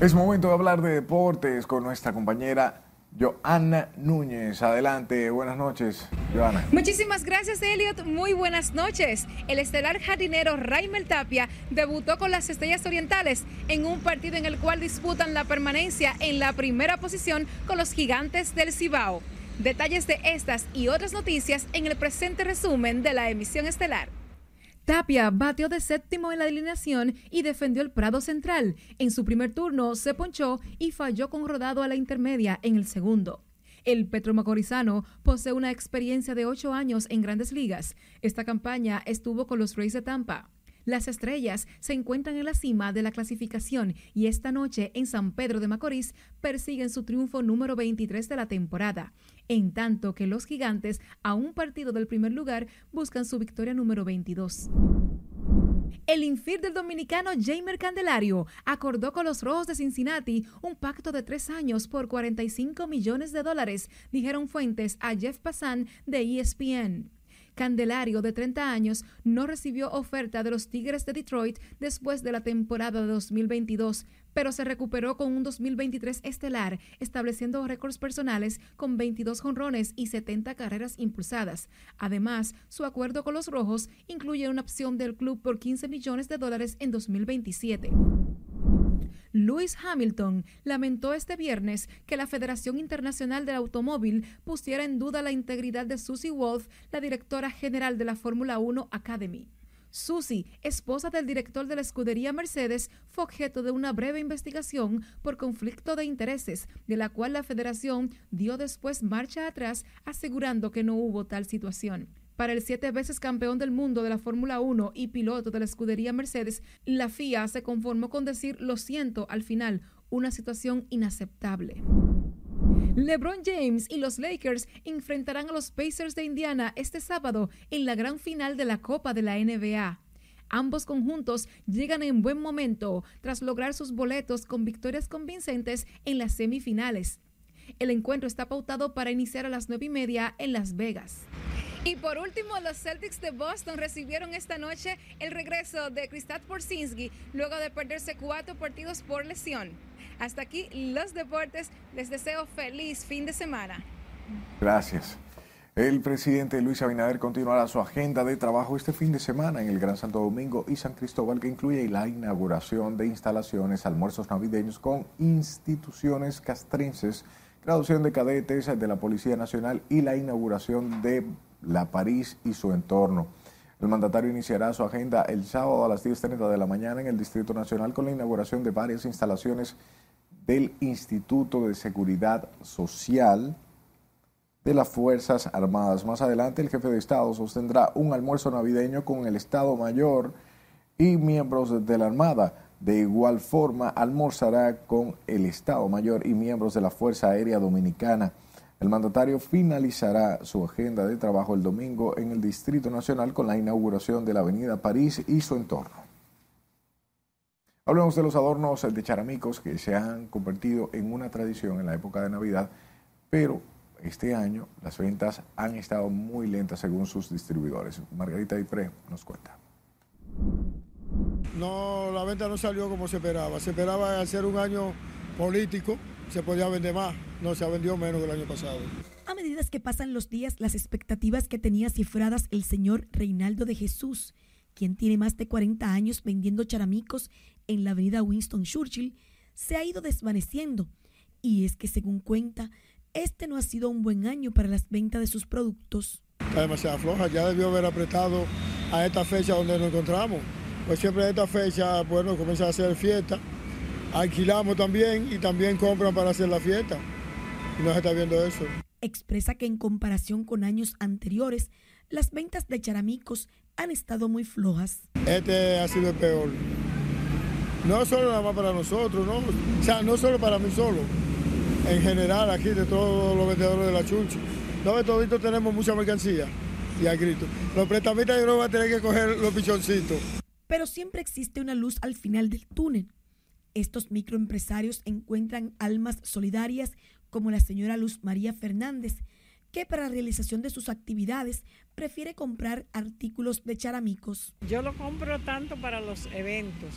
Es momento de hablar de deportes con nuestra compañera Joana Núñez. Adelante, buenas noches, Joana. Muchísimas gracias, Elliot. Muy buenas noches. El estelar jardinero Raimel Tapia debutó con las Estrellas Orientales en un partido en el cual disputan la permanencia en la primera posición con los Gigantes del Cibao. Detalles de estas y otras noticias en el presente resumen de la emisión estelar. Tapia batió de séptimo en la alineación y defendió el Prado Central. En su primer turno se ponchó y falló con rodado a la intermedia en el segundo. El petromacorizano posee una experiencia de ocho años en grandes ligas. Esta campaña estuvo con los Rays de Tampa. Las estrellas se encuentran en la cima de la clasificación y esta noche en San Pedro de Macorís persiguen su triunfo número 23 de la temporada, en tanto que los gigantes, a un partido del primer lugar, buscan su victoria número 22. El infiel del dominicano Jamer Candelario acordó con los Rojos de Cincinnati un pacto de tres años por 45 millones de dólares, dijeron fuentes a Jeff Passan de ESPN. Candelario, de 30 años, no recibió oferta de los Tigres de Detroit después de la temporada de 2022, pero se recuperó con un 2023 estelar, estableciendo récords personales con 22 jonrones y 70 carreras impulsadas. Además, su acuerdo con los Rojos incluye una opción del club por 15 millones de dólares en 2027. Lewis Hamilton lamentó este viernes que la Federación Internacional del Automóvil pusiera en duda la integridad de Susie Wolf, la directora general de la Fórmula 1 Academy. Susie, esposa del director de la escudería Mercedes, fue objeto de una breve investigación por conflicto de intereses, de la cual la federación dio después marcha atrás, asegurando que no hubo tal situación. Para el siete veces campeón del mundo de la Fórmula 1 y piloto de la escudería Mercedes, la FIA se conformó con decir lo siento al final, una situación inaceptable. (laughs) LeBron James y los Lakers enfrentarán a los Pacers de Indiana este sábado en la gran final de la Copa de la NBA. Ambos conjuntos llegan en buen momento tras lograr sus boletos con victorias convincentes en las semifinales. El encuentro está pautado para iniciar a las nueve y media en Las Vegas. Y por último, los Celtics de Boston recibieron esta noche el regreso de Kristaps Porzingis luego de perderse cuatro partidos por lesión. Hasta aquí los deportes. Les deseo feliz fin de semana. Gracias. El presidente Luis Abinader continuará su agenda de trabajo este fin de semana en el Gran Santo Domingo y San Cristóbal, que incluye la inauguración de instalaciones, almuerzos navideños con instituciones castrenses, graduación de cadetes de la Policía Nacional y la inauguración de la París y su entorno. El mandatario iniciará su agenda el sábado a las 10.30 de la mañana en el Distrito Nacional con la inauguración de varias instalaciones del Instituto de Seguridad Social de las Fuerzas Armadas. Más adelante, el jefe de Estado sostendrá un almuerzo navideño con el Estado Mayor y miembros de la Armada. De igual forma, almorzará con el Estado Mayor y miembros de la Fuerza Aérea Dominicana. El mandatario finalizará su agenda de trabajo el domingo en el Distrito Nacional con la inauguración de la Avenida París y su entorno. Hablemos de los adornos de charamicos que se han convertido en una tradición en la época de Navidad, pero este año las ventas han estado muy lentas según sus distribuidores. Margarita Dipré nos cuenta. No, la venta no salió como se esperaba. Se esperaba hacer un año político, se podía vender más. No, se ha vendido menos que el año pasado. A medida que pasan los días, las expectativas que tenía cifradas el señor Reinaldo de Jesús, quien tiene más de 40 años vendiendo charamicos en la avenida Winston Churchill, se ha ido desvaneciendo. Y es que según cuenta, este no ha sido un buen año para las ventas de sus productos. Está demasiado floja, ya debió haber apretado a esta fecha donde nos encontramos. Pues siempre a esta fecha, bueno, comienza a hacer fiesta alquilamos también y también compran para hacer la fiesta. Y no se está viendo eso. Expresa que en comparación con años anteriores, las ventas de charamicos han estado muy flojas. Este ha sido el peor. No solo nada más para nosotros, ¿no? O sea, no solo para mí solo. En general, aquí de todos los vendedores de la chuncha. No, toditos tenemos mucha mercancía y al grito. Los prestamistas yo no van a tener que coger los pichoncitos. Pero siempre existe una luz al final del túnel. Estos microempresarios encuentran almas solidarias como la señora Luz María Fernández, que para la realización de sus actividades prefiere comprar artículos de charamicos. Yo lo compro tanto para los eventos,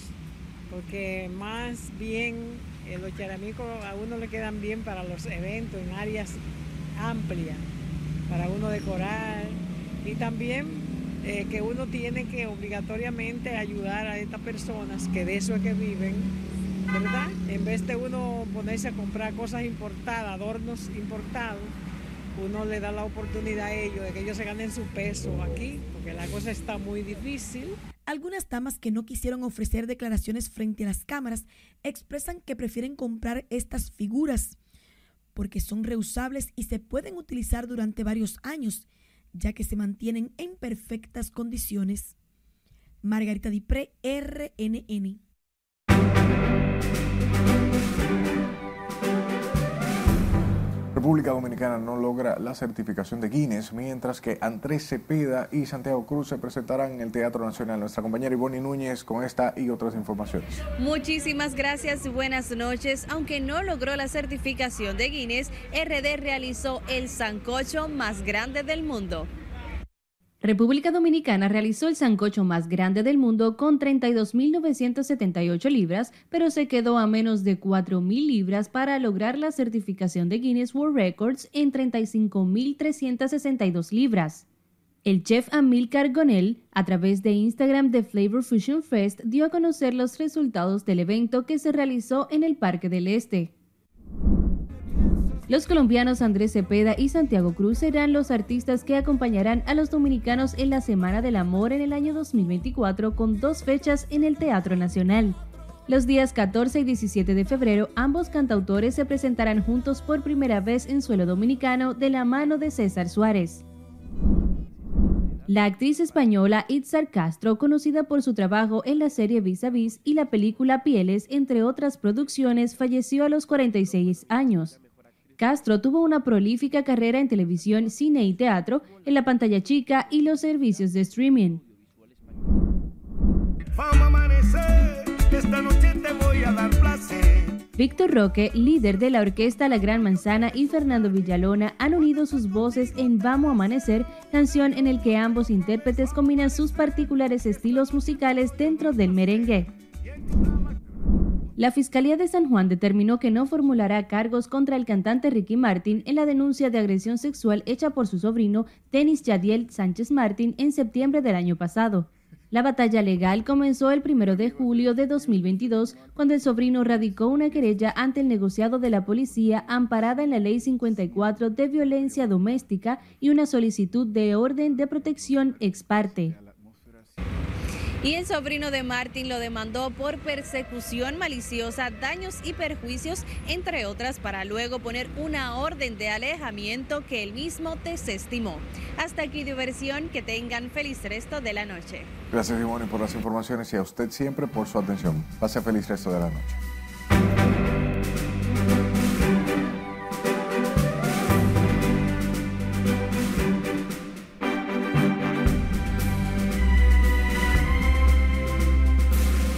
porque más bien eh, los charamicos a uno le quedan bien para los eventos en áreas amplias, para uno decorar y también eh, que uno tiene que obligatoriamente ayudar a estas personas que de eso es que viven, ¿verdad? En vez de uno ponerse a comprar cosas importadas, adornos importados, uno le da la oportunidad a ellos de que ellos se ganen su peso aquí, porque la cosa está muy difícil. Algunas damas que no quisieron ofrecer declaraciones frente a las cámaras expresan que prefieren comprar estas figuras porque son reusables y se pueden utilizar durante varios años, ya que se mantienen en perfectas condiciones. Margarita Dipré, RNN. República Dominicana no logra la certificación de Guinness, mientras que Andrés Cepeda y Santiago Cruz se presentarán en el Teatro Nacional. Nuestra compañera Ivonne Núñez con esta y otras informaciones. Muchísimas gracias buenas noches. Aunque no logró la certificación de Guinness, RD realizó el sancocho más grande del mundo. República Dominicana realizó el sancocho más grande del mundo con 32.978 libras, pero se quedó a menos de 4.000 libras para lograr la certificación de Guinness World Records en 35.362 libras. El chef Amilcar Gonel, a través de Instagram de Flavor Fusion Fest, dio a conocer los resultados del evento que se realizó en el Parque del Este. Los colombianos Andrés Cepeda y Santiago Cruz serán los artistas que acompañarán a los dominicanos en la Semana del Amor en el año 2024 con dos fechas en el Teatro Nacional. Los días 14 y 17 de febrero, ambos cantautores se presentarán juntos por primera vez en suelo dominicano de la mano de César Suárez. La actriz española Itzar Castro, conocida por su trabajo en la serie Vis a Vis y la película Pieles, entre otras producciones, falleció a los 46 años. Castro tuvo una prolífica carrera en televisión, cine y teatro, en la pantalla chica y los servicios de streaming. Víctor Roque, líder de la orquesta La Gran Manzana, y Fernando Villalona han unido sus voces en Vamos a Amanecer, canción en el que ambos intérpretes combinan sus particulares estilos musicales dentro del merengue. La Fiscalía de San Juan determinó que no formulará cargos contra el cantante Ricky Martin en la denuncia de agresión sexual hecha por su sobrino Denis Yadiel Sánchez Martin en septiembre del año pasado. La batalla legal comenzó el 1 de julio de 2022, cuando el sobrino radicó una querella ante el negociado de la policía amparada en la Ley 54 de violencia doméstica y una solicitud de orden de protección ex parte y el sobrino de Martin lo demandó por persecución maliciosa, daños y perjuicios, entre otras, para luego poner una orden de alejamiento que él mismo desestimó. Hasta aquí diversión, que tengan feliz resto de la noche. Gracias, Simone, por las informaciones y a usted siempre por su atención. Pase feliz resto de la noche.